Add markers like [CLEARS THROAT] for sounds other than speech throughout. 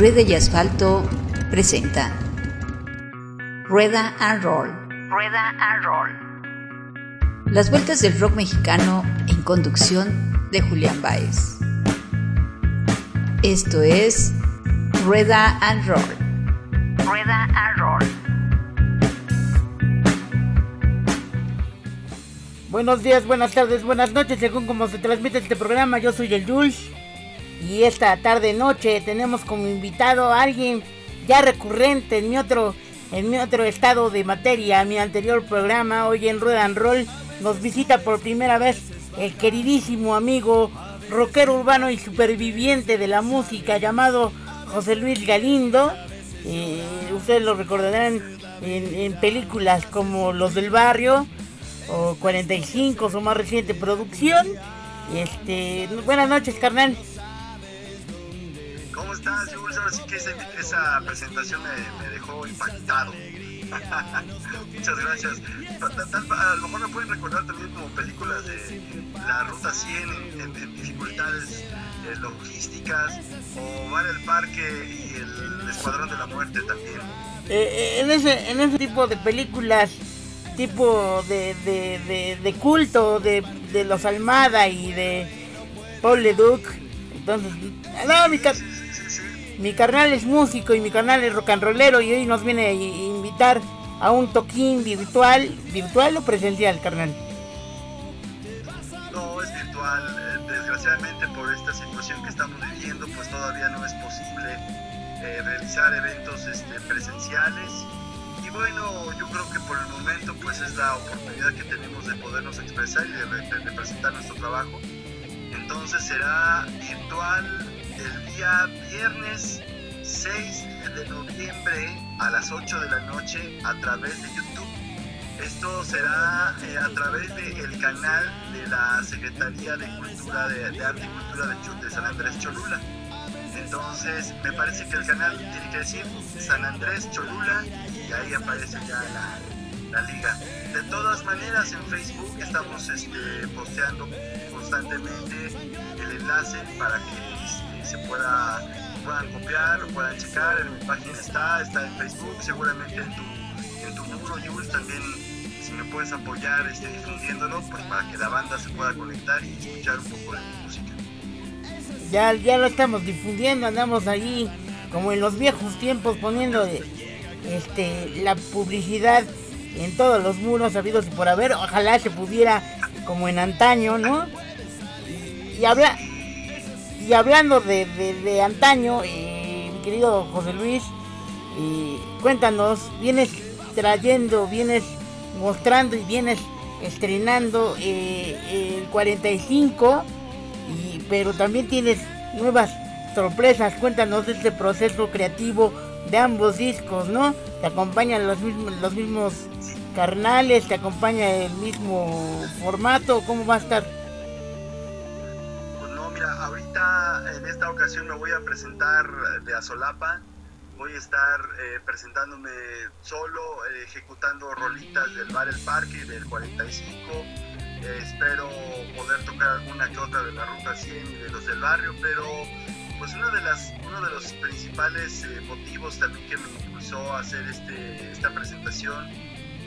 Rueda y Asfalto presenta Rueda and Roll. Rueda and Roll. Las vueltas del rock mexicano en conducción de Julián Baez. Esto es Rueda and Roll. Rueda and Roll. Buenos días, buenas tardes, buenas noches, según como se transmite este programa. Yo soy el Jules. Y esta tarde noche tenemos como invitado a alguien ya recurrente en mi otro en mi otro estado de materia, mi anterior programa, hoy en Rueda and Roll, nos visita por primera vez el queridísimo amigo rockero urbano y superviviente de la música llamado José Luis Galindo. Eh, ustedes lo recordarán en, en, películas como Los del Barrio o 45, su más reciente producción. Este, buenas noches, carnal. ¿Cómo estás, Jules? Ahora sí que esa, esa presentación me, me, dejó impactado. [LAUGHS] Muchas gracias. A lo mejor me pueden recordar también como películas de la Ruta 100 en, en, dificultades eh, logísticas o Bar el Parque y el Escuadrón de la Muerte también. Eh, en, ese, en ese tipo de películas tipo de, de, de, de culto de, de, los Almada y de Paul Leduc. Entonces, no, mi, mi carnal es músico y mi carnal es rock and rollero y hoy nos viene a invitar a un toquín virtual, virtual o presencial, carnal. No, es virtual. Desgraciadamente por esta situación que estamos viviendo, pues todavía no es posible eh, realizar eventos este, presenciales y bueno, yo creo que por el momento pues es la oportunidad que tenemos de podernos expresar y de, de presentar nuestro trabajo. Entonces será virtual el día viernes 6 de noviembre a las 8 de la noche a través de YouTube. Esto será eh, a través del de canal de la Secretaría de Cultura de, Arte y Cultura de, de San Andrés Cholula. Entonces, me parece que el canal tiene que decir San Andrés Cholula y ahí aparece ya la, la liga. De todas maneras, en Facebook estamos este, posteando constantemente el enlace para que se pueda puedan copiar, lo puedan checar. En mi página está, está en Facebook, seguramente en tu, en tu muro, Jules, también si me puedes apoyar este, difundiéndolo, pues para que la banda se pueda conectar y escuchar un poco de mi música ya, ya lo estamos difundiendo, andamos ahí como en los viejos tiempos poniendo este la publicidad en todos los muros habidos y por haber, ojalá se pudiera como en antaño, ¿no? Y, habla y hablando de, de, de antaño, eh, mi querido José Luis, eh, cuéntanos, vienes trayendo, vienes mostrando y vienes estrenando eh, el 45 y, pero también tienes nuevas sorpresas. Cuéntanos de este proceso creativo de ambos discos, ¿no? Te acompañan los mismos, los mismos carnales, te acompaña el mismo formato, ¿cómo va a estar? Ahorita en esta ocasión me voy a presentar de Azolapa. Voy a estar eh, presentándome solo, eh, ejecutando rolitas del Bar El Parque, del 45 eh, espero poder tocar alguna que otra de la Ruta 100 y de los del barrio, pero pues una de las, uno de los principales motivos también que me impulsó a hacer este, esta presentación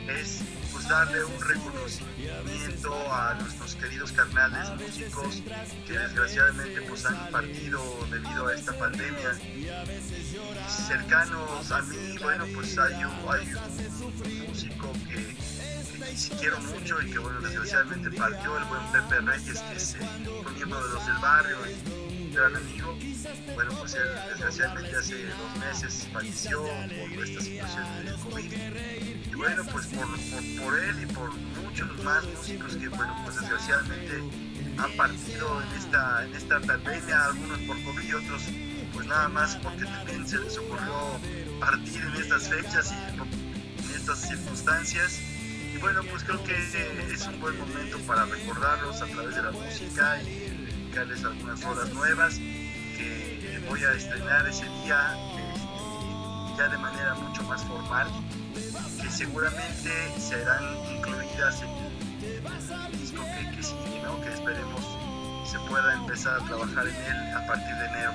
es pues darle un reconocimiento a nuestros queridos carnales músicos que desgraciadamente pues han partido debido a esta pandemia cercanos a mí bueno pues hay un, músico que quiero mucho y que bueno, desgraciadamente partió el buen Pepe Reyes, que es un miembro de los del barrio y un gran amigo. Bueno, pues él desgraciadamente hace dos meses falleció por esta situación del COVID. Y bueno, pues por, por, él y por muchos más músicos que bueno, pues desgraciadamente han partido en esta, en esta pandemia, algunos por COVID y otros pues nada más porque también se les ocurrió partir en estas fechas y en estas circunstancias. Bueno, pues creo que es un buen momento para recordarlos a través de la música y dedicarles algunas horas nuevas que voy a estrenar ese día ya de manera mucho más formal, que seguramente serán incluidas en el disco que, que que esperemos se pueda empezar a trabajar en él a partir de enero.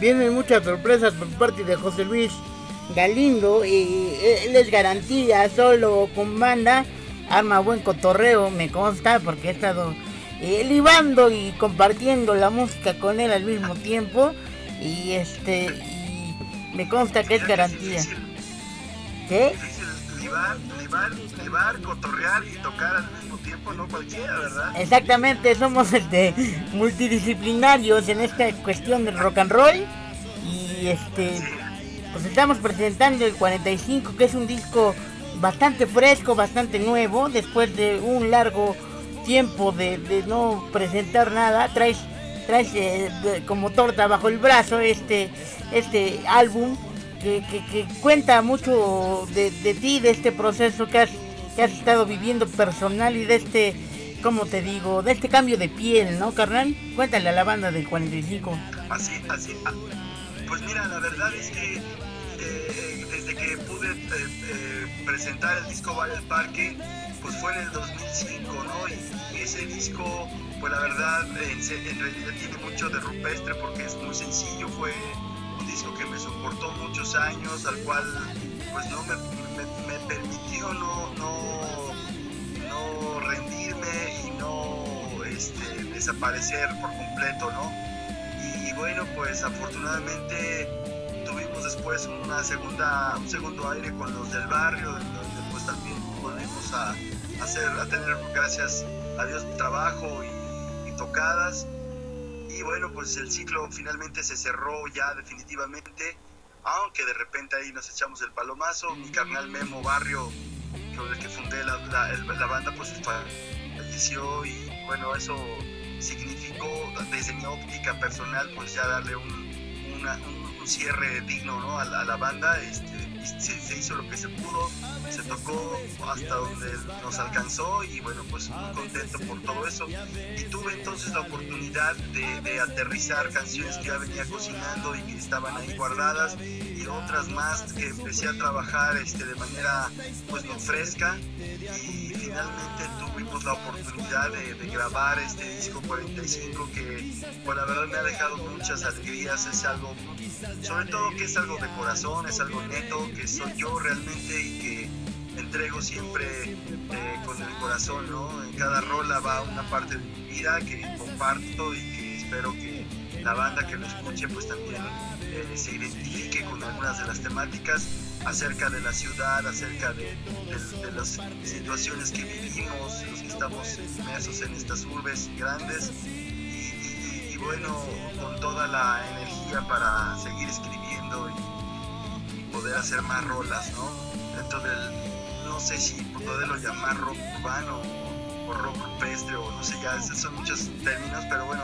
vienen muchas sorpresas por parte de José Luis Galindo. Y él es garantía, solo con banda. Arma buen cotorreo, me consta, porque he estado eh, libando y compartiendo la música con él al mismo tiempo. Y este, me consta que es garantía. ¿Qué? Libar, libar, libar, cotorrear y tocar al mismo tiempo, no cualquiera, ¿verdad? Exactamente, somos este, multidisciplinarios en esta cuestión del rock and roll. Y este, pues estamos presentando el 45, que es un disco bastante fresco, bastante nuevo, después de un largo tiempo de, no presentar nada, traes, traes eh, como torta bajo el brazo este, este álbum que, que, cuenta mucho de, de, ti, de este proceso que has, que has estado viviendo personal y de este, como te digo, de este cambio de piel, ¿no, carnal? Cuéntale a la banda del 45. Así, así. Ah, pues mira, la verdad es que eh, desde que pude eh, presentar el disco Vale el Parque, pues fue en el 2005, ¿no? Y ese disco, pues la verdad, en, realidad tiene mucho de rupestre porque es muy sencillo, fue un disco que me soportó muchos años, al cual pues no me, permitió no, no, no, rendirme y no este, desaparecer por completo, ¿no? Y bueno, pues afortunadamente tuvimos después una segunda, un segundo aire con los del barrio, donde pues también volvimos a, hacer, a tener, gracias a Dios, trabajo y, tocadas. Y bueno, pues el ciclo finalmente se cerró ya definitivamente, aunque de repente ahí nos echamos el palomazo. Mi carnal Memo Barrio, con el que fundé la, la, banda, pues falleció y bueno, eso significó desde mi óptica personal, pues ya darle un, un, cierre digno ¿no? a, a, la banda. Este, se, hizo lo que se pudo, se tocó hasta donde nos alcanzó y bueno, pues muy contento por todo eso. Y tuve entonces la oportunidad de, aterrizar canciones que ya venía cocinando y que estaban ahí guardadas y otras más que empecé a trabajar este, de manera pues fresca finalmente tuvimos la oportunidad de, de, grabar este disco 45 que pues la verdad me ha dejado muchas alegrías, es algo sobre todo que es algo de corazón, es algo neto, que soy yo realmente y que entrego siempre eh, con el corazón, ¿no? En cada rola va una parte de mi vida que comparto y que espero que la banda que lo escuche pues también eh, se identifique con algunas de las temáticas acerca de la ciudad, acerca de, las situaciones que vivimos, los que estamos inmersos en estas urbes grandes y bueno, con toda la energía para seguir escribiendo y, poder hacer más rolas, ¿no? Dentro del, no sé si poderlo llamar rock urbano o, rock rupestre o no sé, ya son muchos términos, pero bueno,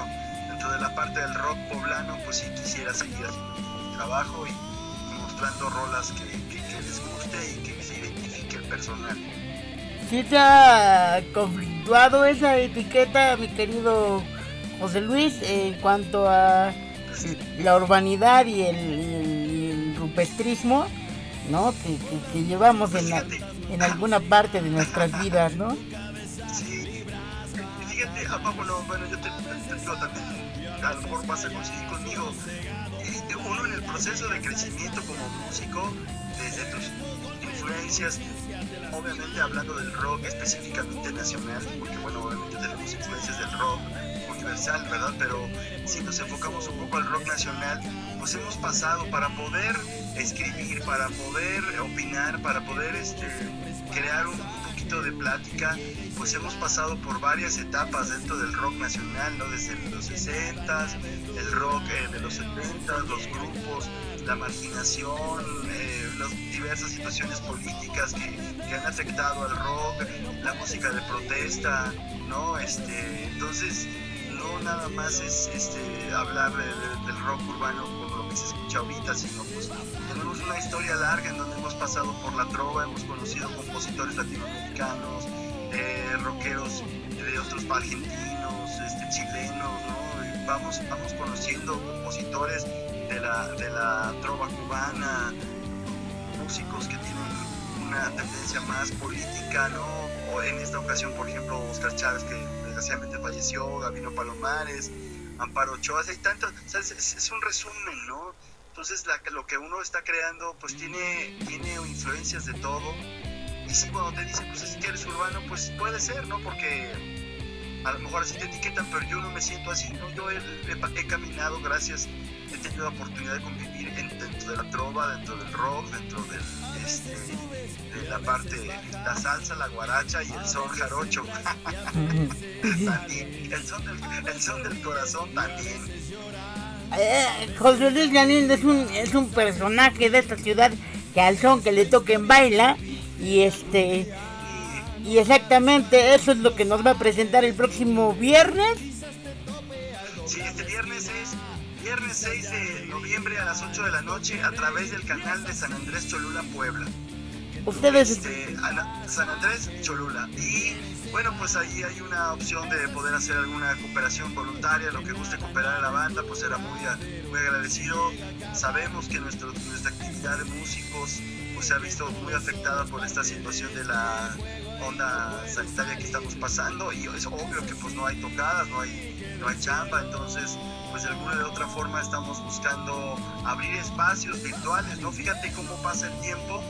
dentro de la parte del rock poblano, pues sí quisiera seguir haciendo mi trabajo y, mostrando rolas que, les guste y que se identifique el personal. ¿Sí te ha conflictuado esa etiqueta, mi querido José Luis, en cuanto a la urbanidad y el, rupestrismo, ¿no? Que, llevamos en, en alguna parte de nuestras vidas, ¿no? Sí, fíjate, ah, bueno, bueno, yo te, digo también, a lo mejor vas a coincidir conmigo, uno en el proceso de crecimiento como músico, desde tus influencias, obviamente hablando del rock específicamente nacional, porque bueno, obviamente tenemos influencias del rock universal, ¿verdad? Pero si nos enfocamos un poco al rock nacional, pues hemos pasado para poder escribir, para poder opinar, para poder este, crear un poquito de plática, pues hemos pasado por varias etapas dentro del rock nacional, ¿no? Desde los 60, el rock eh, de los 70, los grupos, la marginación, eh, las diversas situaciones políticas que, que, han afectado al rock, la música de protesta, ¿no? Este, entonces, no nada más es este, hablar del rock urbano como lo que se escucha ahorita, sino pues tenemos una historia larga en donde hemos pasado por la trova, hemos conocido compositores latinoamericanos, eh, rockeros de otros argentinos, este, chilenos, ¿no? vamos, vamos conociendo compositores de la, de la trova cubana, músicos que tienen una tendencia más política, ¿no? O en esta ocasión, por ejemplo, Oscar Chávez, que desgraciadamente falleció, Gabino Palomares, Amparo Ochoa, hay tanto, es, un resumen, ¿no? Entonces la, lo que uno está creando pues tiene, tiene influencias de todo. Y si cuando te dicen pues es que eres urbano, pues puede ser, ¿no? Porque a lo mejor así te etiquetan, pero yo no me siento así, ¿no? Yo he, he caminado gracias he tenido la oportunidad de convivir dentro de la trova, dentro del rock, dentro del, este, de la parte, la salsa, la guaracha y el son jarocho. [LAUGHS] el, son del, el son del corazón también. Eh, José Luis Galindo es un, es un personaje de esta ciudad que al son que le toquen baila y este y exactamente eso es lo que nos va a presentar el próximo viernes. Sí, este viernes es viernes 6 de noviembre a las 8 de la noche a través del canal de San Andrés Cholula Puebla. Ustedes. Este, San Andrés Cholula. Y bueno, pues ahí hay una opción de poder hacer alguna cooperación voluntaria, lo que guste cooperar a la banda, pues será muy, muy agradecido. Sabemos que nuestro, nuestra actividad de músicos pues, se ha visto muy afectada por esta situación de la onda sanitaria que estamos pasando y es obvio que pues no hay tocadas, no hay, no hay chamba, entonces pues de alguna de otra forma estamos buscando abrir espacios virtuales, ¿no? Fíjate cómo pasa el tiempo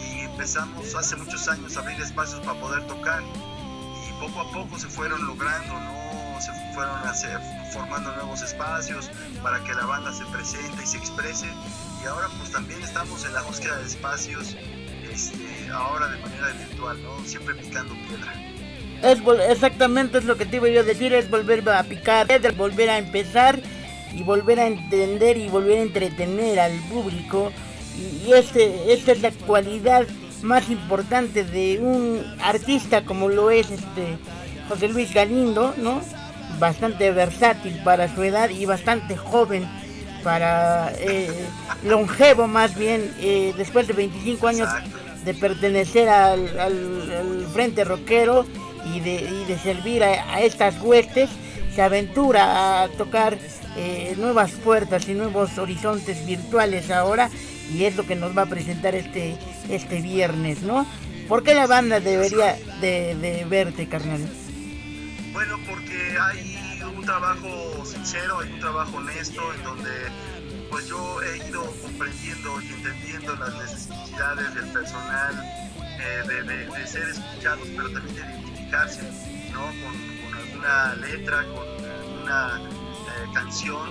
y empezamos hace muchos años a abrir espacios para poder tocar y poco a poco se fueron logrando, ¿no? Se fueron hacer, formando nuevos espacios para que la banda se presente y se exprese y ahora pues también estamos en la búsqueda de espacios este, ahora de manera virtual, ¿no? Siempre picando piedra. Es, exactamente es lo que te iba yo a decir, es volver a picar, es volver a empezar y volver a entender y volver a entretener al público. Y, este, esta es la cualidad más importante de un artista como lo es este José Luis Galindo, ¿no? Bastante versátil para su edad y bastante joven para eh, longevo más bien, eh, después de 25 años de pertenecer al, al frente rockero y de, de servir a, estas huestes, se aventura a tocar eh, nuevas puertas y nuevos horizontes virtuales ahora y es lo que nos va a presentar este, este viernes, ¿no? ¿Por qué la banda debería de, verte, carnal? Bueno, porque hay un trabajo sincero, hay un trabajo honesto en donde pues yo he ido comprendiendo y entendiendo las necesidades del personal, eh, de, ser escuchados, pero también de ¿no? Con, alguna letra, con alguna eh, canción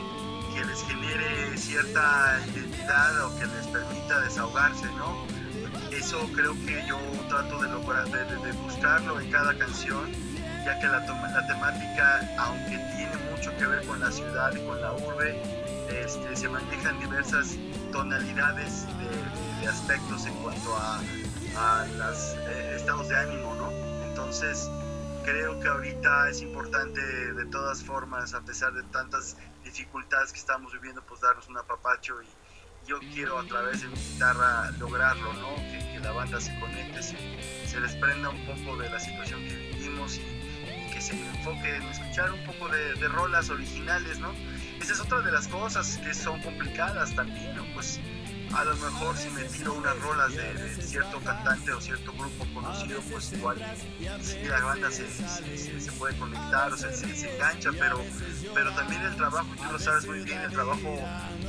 que les genere cierta identidad o que les permita desahogarse, ¿no? Eso creo que yo trato de buscarlo en cada canción, ya que la, temática, aunque tiene mucho que ver con la ciudad y con la urbe, este, se manejan diversas tonalidades de, aspectos en cuanto a, los eh, estados de ánimo, ¿no? Entonces, creo que ahorita es importante de todas formas, a pesar de tantas dificultades que estamos viviendo, pues darnos un apapacho y yo quiero a través de mi guitarra lograrlo, ¿no? Que, la banda se conecte, se, se, desprenda un poco de la situación que vivimos y, que se enfoque en escuchar un poco de, de, rolas originales, ¿no? Esa es otra de las cosas que son complicadas también. Pues a lo mejor si me tiro unas rolas de, cierto cantante o cierto grupo conocido, pues igual la banda se, se, puede conectar o se, se, engancha, pero, pero también el trabajo, tú lo sabes muy bien, el trabajo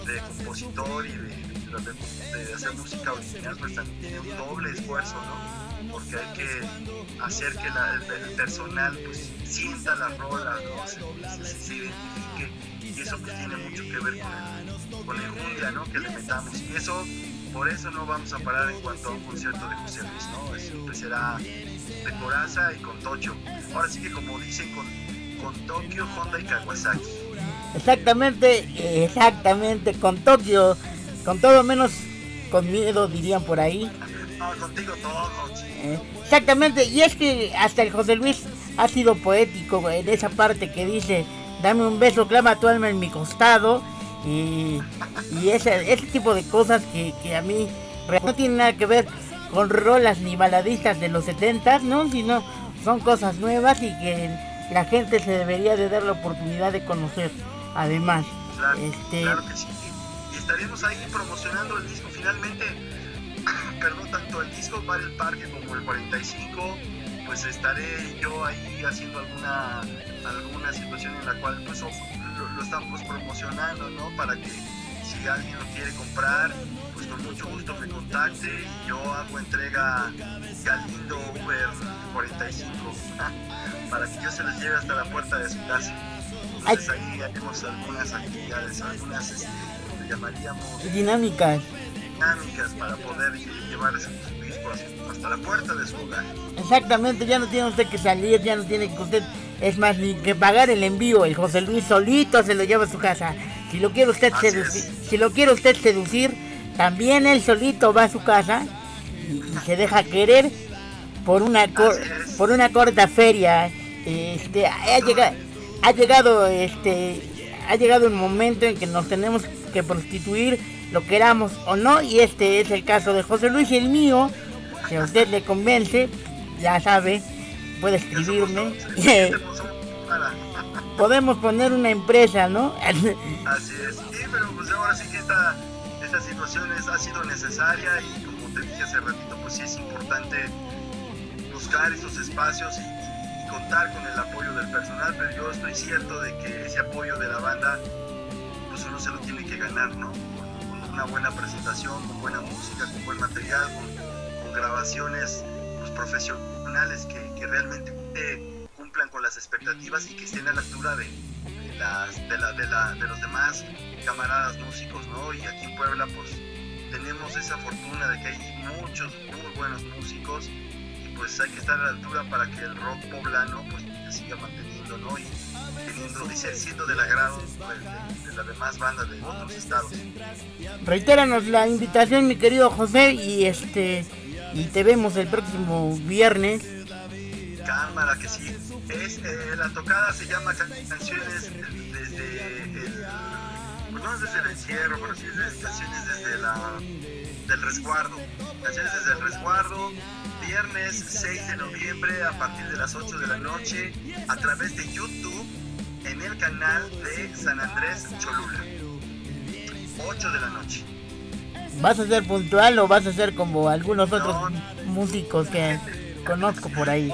de compositor y de, hacer música original, pues también tiene un doble esfuerzo, ¿no? Porque hay que hacer que el, personal pues sienta la rola, ¿no? se, identifique y eso pues tiene mucho que ver con el con el jundia ¿no? que le metamos. Y eso, por eso no vamos a parar en cuanto a un concierto de José Luis, ¿no? Siempre será de Coraza y con Tocho. Ahora sí que como dicen, con, con Tokio, Honda y Kawasaki. Exactamente, exactamente, con Tokio, con todo menos con miedo, dirían por ahí. No, contigo todo, eh, exactamente, y es que hasta el José Luis ha sido poético en esa parte que dice, dame un beso, clama tu alma en mi costado, y, ese, tipo de cosas que, a mí no tienen nada que ver con rolas ni baladistas de los 70, ¿no? Sino son cosas nuevas y que la gente se debería de dar la oportunidad de conocer, además. Claro, este... claro que sí. Y estaremos ahí promocionando el disco finalmente, [CLEARS THROAT] perdón, tanto el disco para el parque como el 45 pues estaré yo ahí haciendo alguna, alguna situación en la cual pues lo, lo estamos promocionando, ¿no? Para que si alguien lo quiere comprar, pues con mucho gusto me contacte y yo hago entrega Galindo Uber 45 [LAUGHS] para que yo se les lleve hasta la puerta de su casa. Entonces ahí haremos algunas actividades, algunas, este, llamaríamos... Dinámicas. Dinámicas para poder llevar esos hasta la puerta de su hogar. Exactamente, ya no tiene usted que salir, ya no tiene que usted, es más, ni que pagar el envío, el José Luis solito se lo lleva a su casa. Si lo quiere usted seducir, si lo quiere usted seducir, también él solito va a su casa y, se deja querer por una por una corta feria. Este ha llegado ha llegado este ha llegado un momento en que nos tenemos que prostituir lo queramos o no y este es el caso de José Luis y el mío si a usted le convence ya sabe puede escribirme. [LAUGHS] podemos poner una empresa no así es. Sí pero pues ahora sí que esta, esta situación ha sido necesaria y como te dije hace ratito pues sí es importante buscar esos espacios y contar con el apoyo del personal, pero yo estoy cierto de que ese apoyo de la banda, pues uno se lo tiene que ganar, ¿no? Con, una buena presentación, con buena música, con buen material, con, grabaciones pues, profesionales que, realmente cumplan con las expectativas y que estén a la altura de, las, de, la, de, la, de los demás camaradas músicos, ¿no? Y aquí en Puebla, pues tenemos esa fortuna de que hay muchos muy buenos músicos pues hay que estar a la altura para que el rock poblano pues siga manteniendo, ¿no? Y teniendo, dice, siendo del agrado pues, de, las demás bandas de otros estados. Reitéranos la invitación, mi querido José, y este y te vemos el próximo viernes. Cámara que sí. Es, eh, la tocada se llama Canciones desde el, no desde el encierro, pero sí canciones desde la del resguardo. Canciones desde el resguardo viernes 6 de noviembre a partir de las 8 de la noche a través de YouTube en el canal de San Andrés Cholula. 8 de la noche. ¿Vas a ser puntual o vas a ser como algunos otros músicos que conozco por ahí?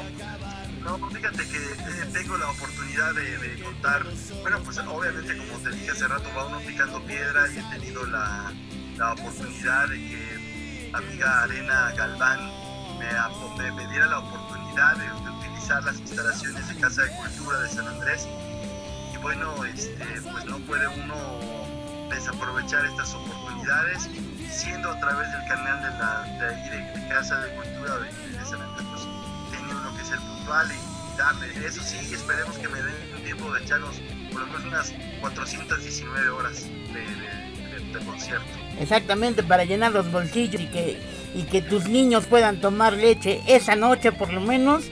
No, fíjate que eh, tengo la oportunidad de, contar, bueno, pues obviamente como te dije hace rato, va uno picando piedra y he tenido la, la oportunidad de que amiga Arena Galván me, me, diera la oportunidad de, utilizar las instalaciones de Casa de Cultura de San Andrés. Y bueno, este, pues no puede uno desaprovechar estas oportunidades, siendo a través del canal de, la, de, Casa de Cultura de, San Andrés, pues tiene uno que ser puntual y, darle. Eso sí, esperemos que me den un tiempo de echarnos por lo menos unas 419 horas de, de concierto. Exactamente, para llenar los bolsillos y que y que tus niños puedan tomar leche esa noche por lo menos.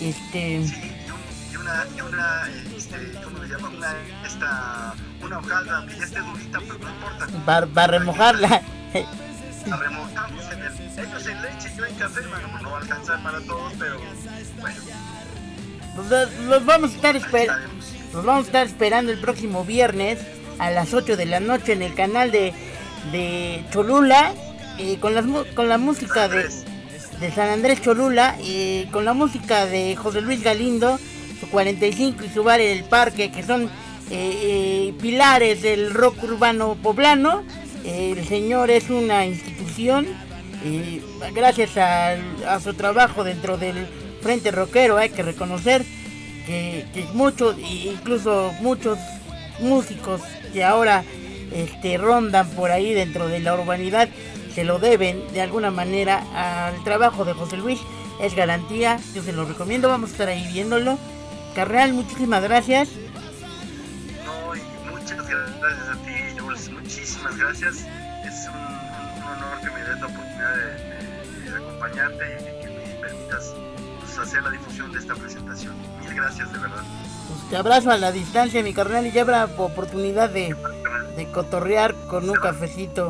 Este... Sí, y una, y una este, ¿cómo le llama? Una, esta, una hojaldra que ya esté durita, pues no importa. Para remojarla. La remojamos en el, ellos en leche, yo en café, bueno, no va a alcanzar para todos, pero bueno. Los, los vamos a estar esperando. Los vamos a estar esperando el próximo viernes a las 8 de la noche en el canal de, de Cholula con, las, con la música de, de San Andrés Cholula y con la música de José Luis Galindo, su 45 y su bar El Parque, que son eh, eh, pilares del rock urbano poblano. El señor es una institución, y gracias a, su trabajo dentro del Frente Rockero, hay que reconocer que, muchos, incluso muchos músicos que ahora este, rondan por ahí dentro de la urbanidad se lo deben de alguna manera al trabajo de José Luis. Es garantía, yo se lo recomiendo, vamos a estar ahí viéndolo. Carreal, muchísimas gracias. Muchas gracias a ti, Jules, muchísimas gracias. Es un, honor que me des la oportunidad de, acompañarte y que me permitas pues, hacer la difusión de esta presentación. Mil gracias, de verdad. Pues te abrazo a la distancia, mi carnal, y ya habrá oportunidad de, de cotorrear con un cafecito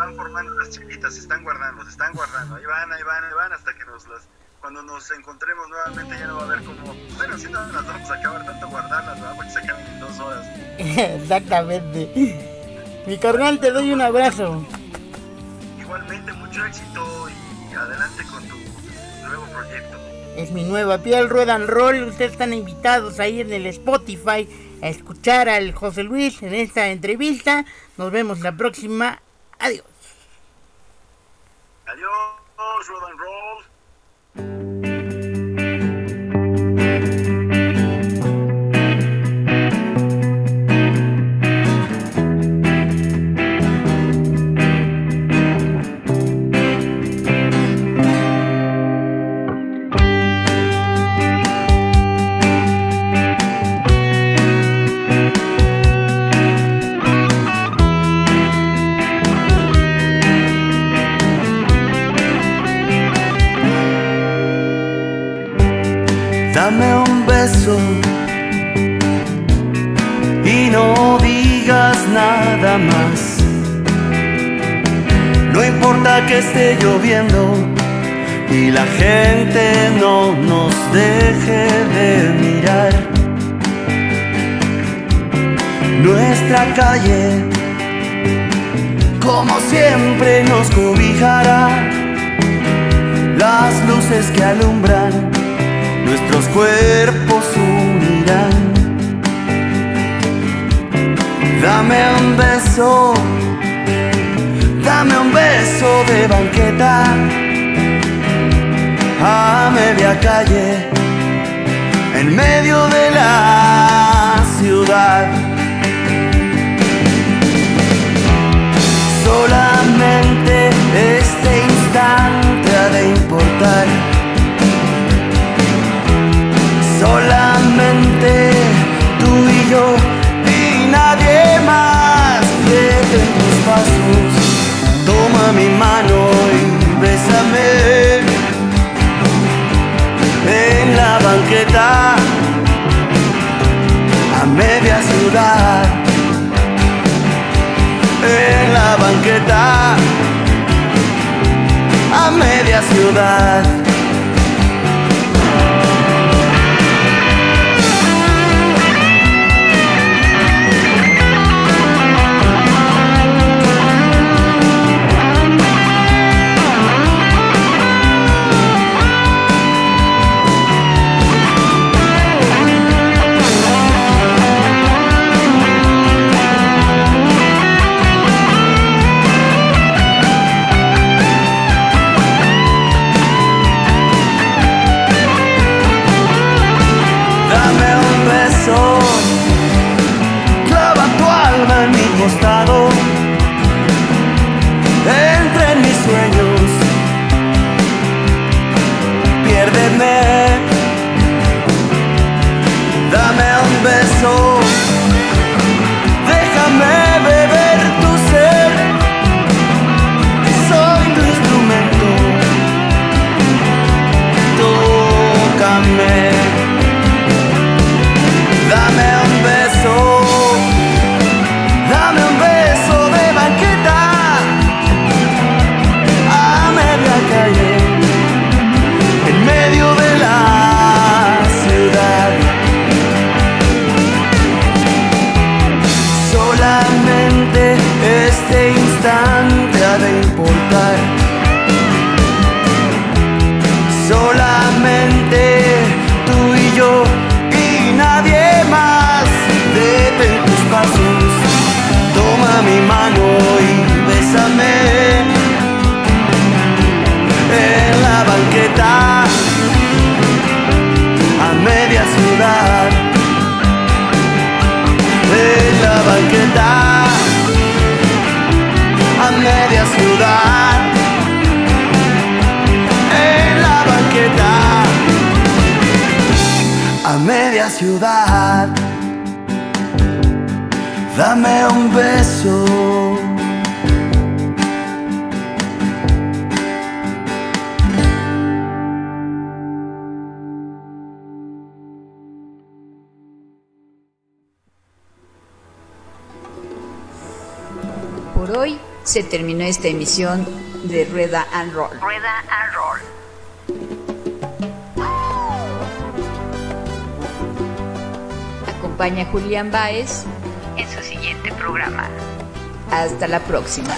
van formando las chiquitas, se están guardando, se están guardando, ahí van, ahí van, ahí van, hasta que nos las, cuando nos encontremos nuevamente ya no va a haber como, bueno, si no las vamos a acabar tanto guardarlas, ¿verdad? Porque se acaban en dos horas. [LAUGHS] Exactamente. Mi carnal, te doy un abrazo. Igualmente, mucho éxito y adelante con tu nuevo proyecto. es mi nueva piel, Rueda and Roll. Ustedes están invitados a ir en el Spotify a escuchar al José Luis en esta entrevista. Nos vemos la próxima. Adiós. Adiós, and Roll. Siempre, nos cobijará. Las luces que alumbran nuestros cuerpos unirán. Dame un beso, dame un beso de banqueta a media calle, en medio de la ciudad. Solamente tú y yo y nadie más de tus pasos. Toma mi mano y media beso, clava tu alma en mi costado, ciudad. Dame un beso. Por hoy se terminó esta emisión de Rueda and Roll. Rueda and Roll. Acompaña Julián Baez en su siguiente programa. Hasta la próxima.